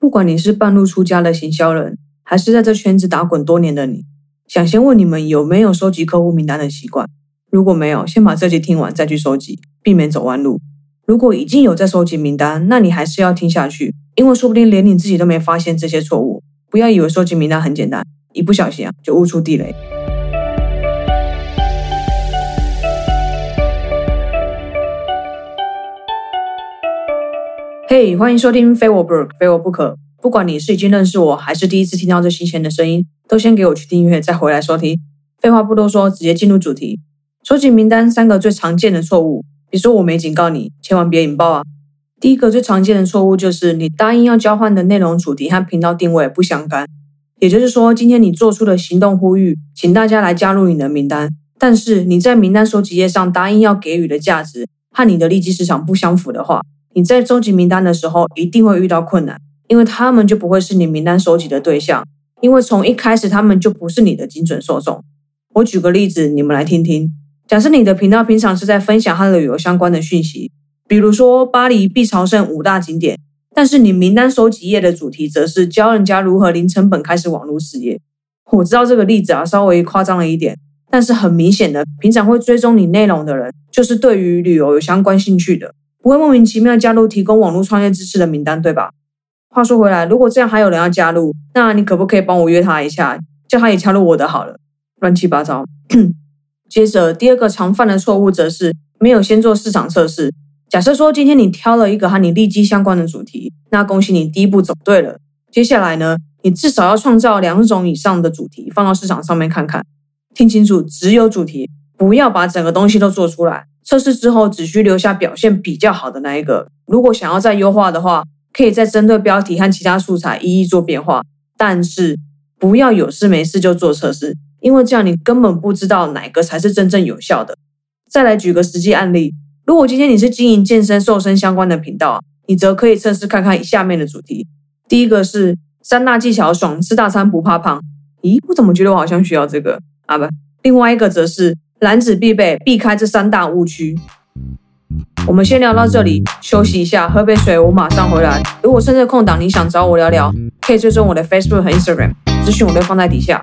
不管你是半路出家的行销人，还是在这圈子打滚多年的你，想先问你们有没有收集客户名单的习惯？如果没有，先把这集听完再去收集，避免走弯路。如果已经有在收集名单，那你还是要听下去，因为说不定连你自己都没发现这些错误。不要以为收集名单很简单，一不小心啊就误出地雷。嘿，欢迎收听非我不可，非我不可。不管你是已经认识我，还是第一次听到这新鲜的声音，都先给我去订阅，再回来收听。废话不多说，直接进入主题。收集名单三个最常见的错误，别说我没警告你，千万别引爆啊！第一个最常见的错误就是你答应要交换的内容主题和频道定位不相干。也就是说，今天你做出的行动呼吁，请大家来加入你的名单，但是你在名单收集页上答应要给予的价值和你的利基市场不相符的话。你在收集名单的时候，一定会遇到困难，因为他们就不会是你名单收集的对象，因为从一开始他们就不是你的精准受众。我举个例子，你们来听听。假设你的频道平常是在分享和旅游相关的讯息，比如说巴黎必朝圣五大景点，但是你名单收集页的主题则是教人家如何零成本开始网络事业。我知道这个例子啊稍微夸张了一点，但是很明显的，平常会追踪你内容的人，就是对于旅游有相关兴趣的。不会莫名其妙加入提供网络创业知识的名单，对吧？话说回来，如果这样还有人要加入，那你可不可以帮我约他一下，叫他也加入我的好了？乱七八糟。接着第二个常犯的错误则是没有先做市场测试。假设说今天你挑了一个和你利基相关的主题，那恭喜你第一步走对了。接下来呢，你至少要创造两种以上的主题放到市场上面看看。听清楚，只有主题，不要把整个东西都做出来。测试之后，只需留下表现比较好的那一个。如果想要再优化的话，可以再针对标题和其他素材一一做变化。但是不要有事没事就做测试，因为这样你根本不知道哪个才是真正有效的。再来举个实际案例：如果今天你是经营健身、瘦身相关的频道，你则可以测试看看下面的主题。第一个是三大技巧，爽吃大餐不怕胖。咦，我怎么觉得我好像需要这个啊？不，另外一个则是。男子必备，避开这三大误区。我们先聊到这里，休息一下，喝杯水，我马上回来。如果趁着空档你想找我聊聊，可以追踪我的 Facebook 和 Instagram，资讯我都放在底下。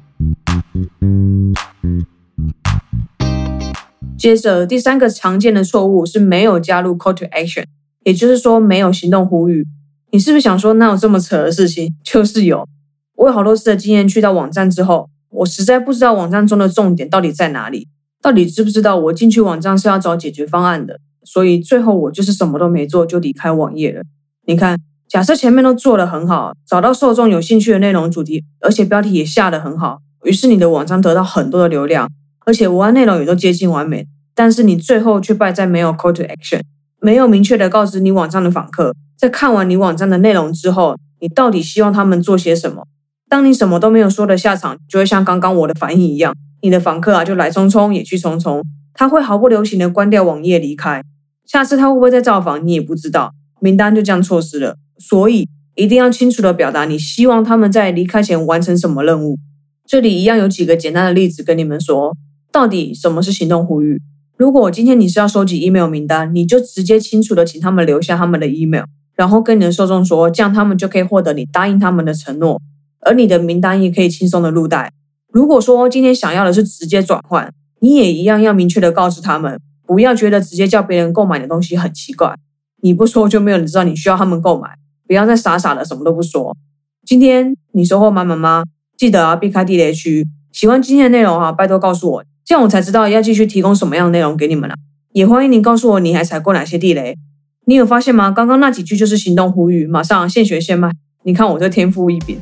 接着，第三个常见的错误是没有加入 Call to Action，也就是说没有行动呼吁。你是不是想说，哪有这么扯的事情？就是有，我有好多次的经验，去到网站之后，我实在不知道网站中的重点到底在哪里。到底知不知道我进去网站是要找解决方案的？所以最后我就是什么都没做就离开网页了。你看，假设前面都做得很好，找到受众有兴趣的内容主题，而且标题也下得很好，于是你的网站得到很多的流量，而且文案内容也都接近完美。但是你最后却败在没有 call to action，没有明确的告知你网站的访客，在看完你网站的内容之后，你到底希望他们做些什么？当你什么都没有说的下场，就会像刚刚我的反应一样。你的访客啊，就来匆匆也去匆匆，他会毫不留情的关掉网页离开。下次他会不会再造访，你也不知道。名单就这样错失了，所以一定要清楚的表达你希望他们在离开前完成什么任务。这里一样有几个简单的例子跟你们说，到底什么是行动呼吁。如果今天你是要收集 email 名单，你就直接清楚的请他们留下他们的 email，然后跟你的受众说，这样他们就可以获得你答应他们的承诺，而你的名单也可以轻松的入袋。如果说今天想要的是直接转换，你也一样要明确的告诉他们，不要觉得直接叫别人购买的东西很奇怪。你不说就没有人知道你需要他们购买，不要再傻傻的什么都不说。今天你收获满满吗？记得啊，避开地雷区。喜欢今天的内容啊，拜托告诉我，这样我才知道要继续提供什么样的内容给你们了。也欢迎您告诉我你还踩过哪些地雷。你有发现吗？刚刚那几句就是行动呼吁，马上现学现卖。你看我这天赋异禀。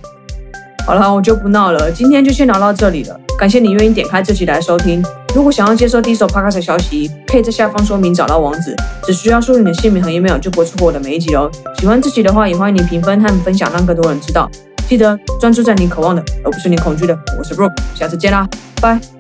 好了，我就不闹了，今天就先聊到这里了。感谢你愿意点开这集来收听。如果想要接收第一手 podcast 消息，可以在下方说明找到网址，只需要输入你的姓名和 email 就不会错过我的每一集哦。喜欢这集的话，也欢迎你评分和分享，让更多人知道。记得专注在你渴望的，而不是你恐惧的。我是 bro，下次见啦，拜。